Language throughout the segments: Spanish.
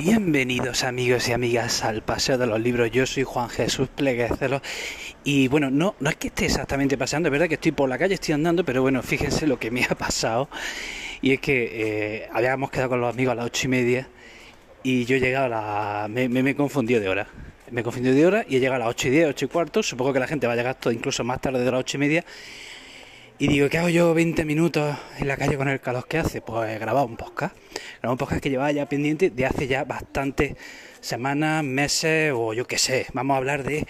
Bienvenidos amigos y amigas al Paseo de los Libros. Yo soy Juan Jesús Pleguecelo y bueno, no, no es que esté exactamente pasando, es verdad que estoy por la calle, estoy andando, pero bueno, fíjense lo que me ha pasado y es que eh, habíamos quedado con los amigos a las ocho y media y yo he llegado a la... me, me, me confundido de hora. Me he confundido de hora y he llegado a las ocho y diez, ocho y cuarto, supongo que la gente va a llegar todo incluso más tarde de las ocho y media y digo, ¿qué hago yo 20 minutos en la calle con el calor que hace? Pues he grabado un podcast. Grabado un podcast que llevaba ya pendiente de hace ya bastantes semanas, meses o yo qué sé. Vamos a hablar de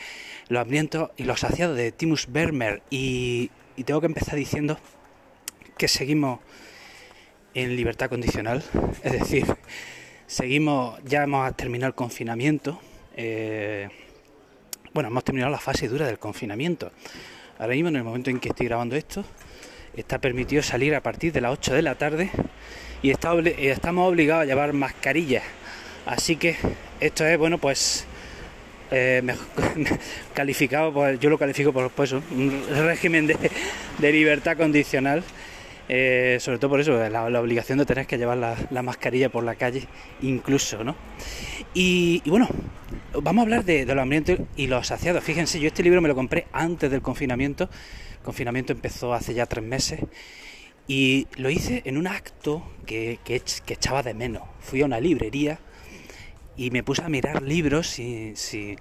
los hambrientos y los saciados de Timus Vermeer. Y, y tengo que empezar diciendo que seguimos en libertad condicional. Es decir, seguimos, ya hemos terminado el confinamiento. Eh, bueno, hemos terminado la fase dura del confinamiento. Ahora mismo, en el momento en que estoy grabando esto, está permitido salir a partir de las 8 de la tarde y obli estamos obligados a llevar mascarillas. Así que esto es, bueno, pues eh, calificado, yo lo califico por pues, un régimen de libertad condicional. Eh, sobre todo por eso, la, obligación de tener que llevar la, la, mascarilla por la calle, incluso, ¿no? Y, bueno, vamos a hablar de, de, los hambrientos y los saciados. Fíjense, yo este libro me lo compré antes del confinamiento. El confinamiento empezó hace ya tres meses. Y lo hice en un acto que, echaba de menos. Fui a una librería y me puse a mirar libros y, si,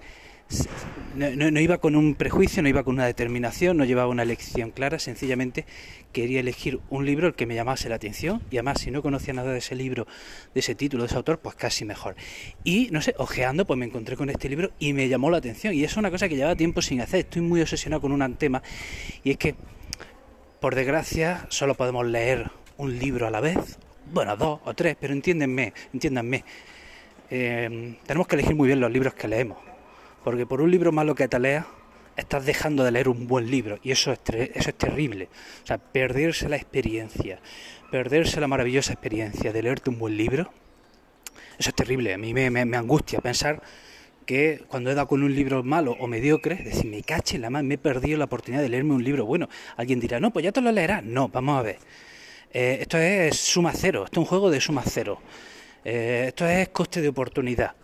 no, iba con un prejuicio, no iba con una determinación, no llevaba una elección clara, sencillamente quería elegir un libro el que me llamase la atención y además si no conocía nada de ese libro, de ese título, de ese autor, pues casi mejor. Y no sé, ojeando, pues me encontré con este libro y me llamó la atención y es una cosa que llevaba tiempo sin hacer, estoy muy obsesionado con un tema y es que, por desgracia, solo podemos leer un libro a la vez, bueno, dos o tres, pero entiéndenme, entiéndanme, eh, tenemos que elegir muy bien los libros que leemos porque por un libro malo que te leas, estás dejando de leer un buen libro. Y eso es, eso es terrible. O sea, perderse la experiencia, perderse la maravillosa experiencia de leerte un buen libro, eso es terrible. A mí me, angustia pensar que cuando he dado con un libro malo o mediocre, decir, me cache la mano, me he perdido la oportunidad de leerme un libro bueno. Alguien dirá, no, pues ya te lo leerás. No, vamos a ver. Eh, esto es suma cero, esto es un juego de suma cero. Eh, esto es coste de oportunidad.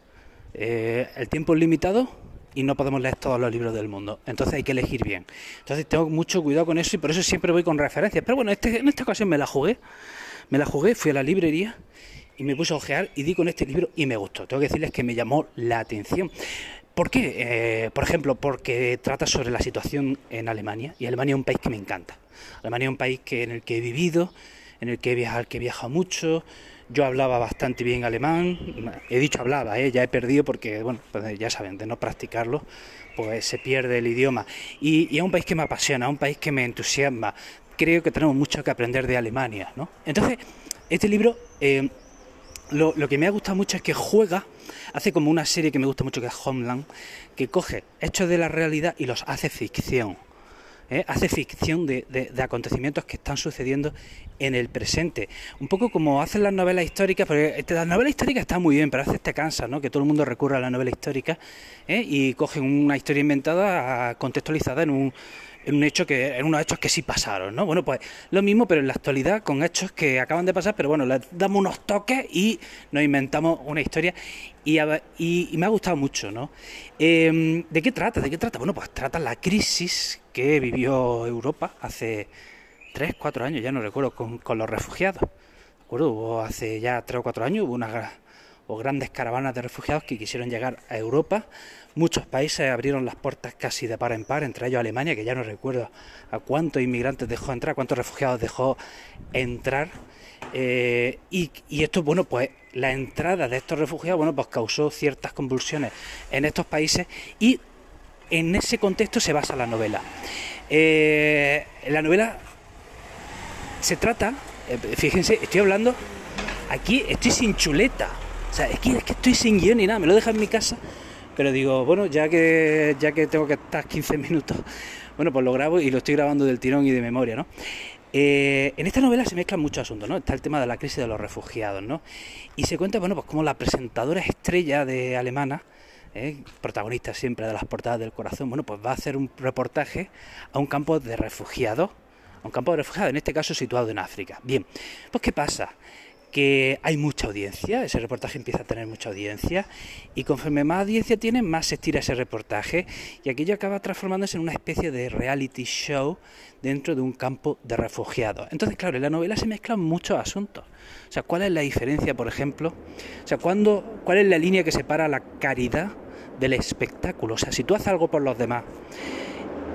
Eh, el tiempo es limitado, y no podemos leer todos los libros del mundo. Entonces hay que elegir bien. Entonces tengo mucho cuidado con eso y por eso siempre voy con referencias. Pero bueno, este, en esta ocasión me la jugué. Me la jugué, fui a la librería y me puse a ojear y di con este libro y me gustó. Tengo que decirles que me llamó la atención. ¿Por qué? Eh, por ejemplo, porque trata sobre la situación en Alemania y Alemania es un país que me encanta. Alemania es un país que, en el que he vivido, en el que he viajado, que he viajado mucho, yo hablaba bastante bien alemán, he dicho hablaba, ¿eh? ya he perdido porque, bueno, pues ya saben, de no practicarlo, pues se pierde el idioma. Y, y es un país que me apasiona, un país que me entusiasma. Creo que tenemos mucho que aprender de Alemania, ¿no? Entonces, este libro, eh, lo, lo, que me ha gustado mucho es que juega, hace como una serie que me gusta mucho que es Homeland, que coge hechos de la realidad y los hace ficción. ¿Eh? hace ficción de, de, acontecimientos que están sucediendo en el presente. Un poco como hacen las novelas históricas, porque las novelas históricas están muy bien, pero a veces te cansa, ¿no? Que todo el mundo recurra a la novela histórica ¿eh? y cogen una historia inventada, contextualizada en un en un hecho que en unos hechos que sí pasaron, ¿no? Bueno, pues lo mismo, pero en la actualidad con hechos que acaban de pasar, pero bueno, le damos unos toques y nos inventamos una historia y, y, me ha gustado mucho, ¿no? Eh, ¿De qué trata? ¿De qué trata? Bueno, pues trata la crisis que vivió Europa hace tres, cuatro años, ya no recuerdo, con, con los refugiados. ¿De? Hubo hace ya tres o cuatro años hubo una o grandes caravanas de refugiados que quisieron llegar a Europa. Muchos países abrieron las puertas casi de par en par, entre ellos Alemania, que ya no recuerdo a cuántos inmigrantes dejó entrar, cuántos refugiados dejó entrar. Eh, y, esto, bueno, pues la entrada de estos refugiados, bueno, pues causó ciertas convulsiones en estos países y en ese contexto se basa la novela. Eh, la novela se trata, eh, fíjense, estoy hablando, aquí estoy sin chuleta, o sea, es que, es que estoy sin guion ni nada, me lo deja en mi casa, pero digo, bueno, ya que, ya que tengo que estar 15 minutos, bueno, pues lo grabo y lo estoy grabando del tirón y de memoria, ¿no? Eh, en esta novela se mezclan muchos asuntos, ¿no? Está el tema de la crisis de los refugiados, ¿no? Y se cuenta, bueno, pues como la presentadora estrella de alemana, eh, protagonista siempre de las portadas del corazón, bueno, pues va a hacer un reportaje a un campo de refugiados, a un campo de refugiados, en este caso situado en África. Bien, pues ¿qué pasa? Que hay mucha audiencia, ese reportaje empieza a tener mucha audiencia y conforme más audiencia tiene, más se estira ese reportaje y aquello acaba transformándose en una especie de reality show dentro de un campo de refugiados. Entonces, claro, en la novela se mezclan muchos asuntos. O sea, ¿cuál es la diferencia, por ejemplo? O sea, ¿cuándo, ¿cuál es la línea que separa la caridad del espectáculo? O sea, si tú haces algo por los demás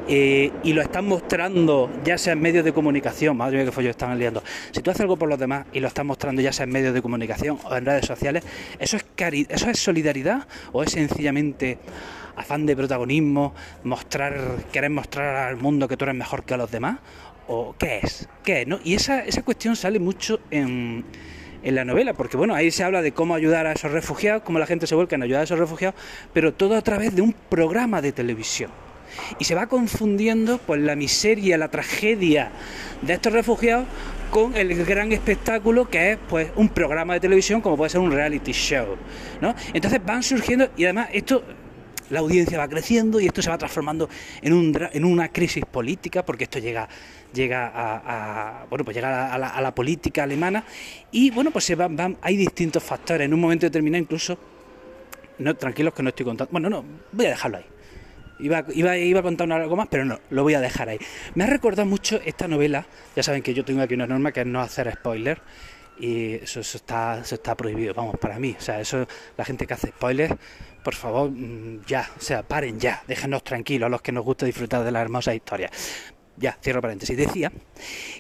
eh, y lo estás mostrando ya sea en medios de comunicación, madre mía que yo están liando, si tú haces algo por los demás y lo estás mostrando ya sea en medios de comunicación o en redes sociales, ¿eso es, eso es solidaridad o es sencillamente afán de protagonismo, mostrar, querer mostrar al mundo que tú eres mejor que a los demás? ¿O qué es? ¿Qué? ¿no? Y esa, esa cuestión sale mucho en en la novela, porque bueno, ahí se habla de cómo ayudar a esos refugiados, cómo la gente se vuelca en ayudar a esos refugiados, pero todo a través de un programa de televisión y se va confundiendo pues la miseria, la tragedia de estos refugiados con el gran espectáculo que es pues un programa de televisión como puede ser un reality show, ¿no? Entonces van surgiendo y además esto la audiencia va creciendo y esto se va transformando en, un, en una crisis política porque esto llega llega a, bueno pues llega a la, política alemana y bueno pues se van, hay distintos factores en un momento determinado incluso tranquilos que no estoy contando bueno no voy a dejarlo ahí Iba, iba, iba, a contar algo más, pero no, lo voy a dejar ahí. Me ha recordado mucho esta novela, ya saben que yo tengo aquí una norma que es no hacer spoiler, y eso, está, eso está prohibido, vamos, para mí. O sea, eso, la gente que hace spoilers, por favor, mm, ya, o sea, paren ya, déjenos tranquilos a los que nos gusta disfrutar de las hermosas historias. Ya, cierro paréntesis. Decía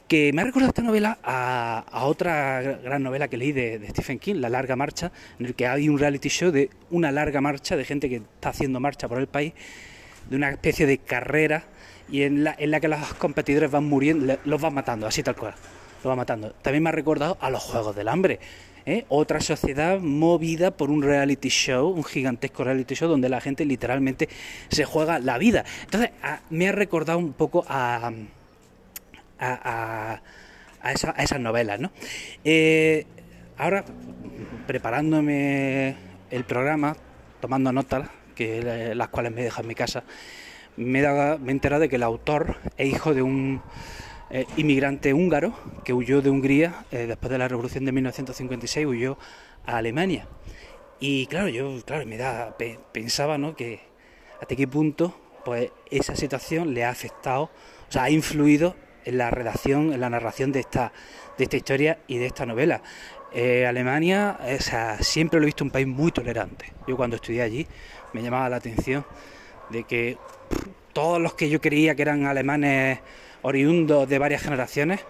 que me ha recordado esta novela a, otra gran novela que leí de, de, Stephen King, La Larga Marcha, en el que hay un reality show de una larga marcha de gente que está haciendo marcha por el país de una especie de carrera y en la, en la que los competidores van muriendo, los van matando, así tal cual, los van matando. También me ha recordado a los Juegos del Hambre. ¿eh? Otra sociedad movida por un reality show, un gigantesco reality show donde la gente literalmente se juega la vida. Entonces, me ha recordado un poco a, a, a, esas novelas, ¿no? Eh, ahora, preparándome el programa, tomando notas, las cuales me deja en mi casa, me, he enterado de que el autor es hijo de un eh, inmigrante húngaro que huyó de Hungría eh, después de la revolución de 1956, huyó a Alemania. Y claro, yo claro, me da, pensaba ¿no? que hasta qué punto pues, esa situación le ha afectado, o sea, ha influido en la redacción, en la narración de esta, de esta historia y de esta novela. Eh, Alemania, o sea, siempre lo he visto un país muy tolerante. Yo cuando estudié allí me llamaba la atención de que todos los que yo creía que eran alemanes oriundos de varias generaciones,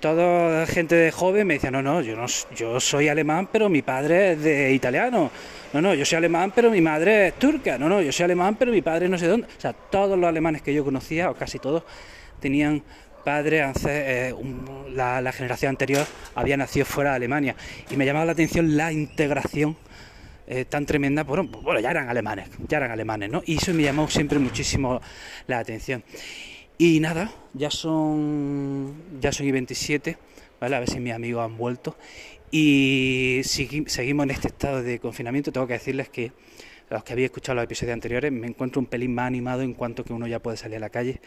toda gente de joven me decía, no, no, yo no, yo soy alemán, pero mi padre es de italiano. No, no, yo soy alemán, pero mi madre es turca. No, no, yo soy alemán, pero mi padre no sé dónde. O sea, todos los alemanes que yo conocía, o casi todos, tenían padres, eh, la generación anterior había nacido fuera de Alemania. Y me llamaba la atención la integración eh, tan tremenda, bueno, bueno, ya eran alemanes, ya eran alemanes, ¿no? Y eso me llamó siempre muchísimo la atención. Y nada, ya son, ya son y 27, ¿vale? A ver si mis amigos han vuelto. Y seguimos en este estado de confinamiento. Tengo que decirles que los que habéis escuchado los episodios anteriores, me encuentro un pelín más animado en cuanto que uno ya puede salir a la calle,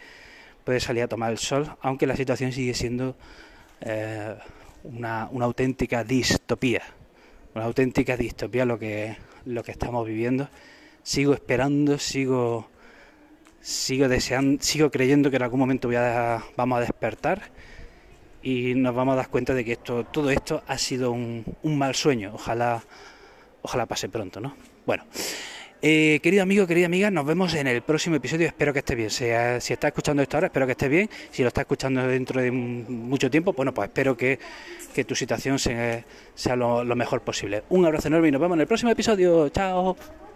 puede salir a tomar el sol, aunque la situación sigue siendo eh, una, una auténtica distopía una auténtica distopía lo que, lo que estamos viviendo. Sigo esperando, sigo, sigo deseando, sigo creyendo que en algún momento voy vamos a despertar y nos vamos a dar cuenta de que esto, todo esto ha sido un, un mal sueño. Ojalá, ojalá pase pronto, ¿no? Bueno. Eh, querido amigo, querida amiga, nos vemos en el próximo episodio. Espero que esté bien. Si, está escuchando esto ahora, espero que esté bien. Si lo está escuchando dentro de mucho tiempo, bueno, pues espero que, tu situación sea, lo mejor posible. Un abrazo enorme y nos vemos en el próximo episodio. Chao.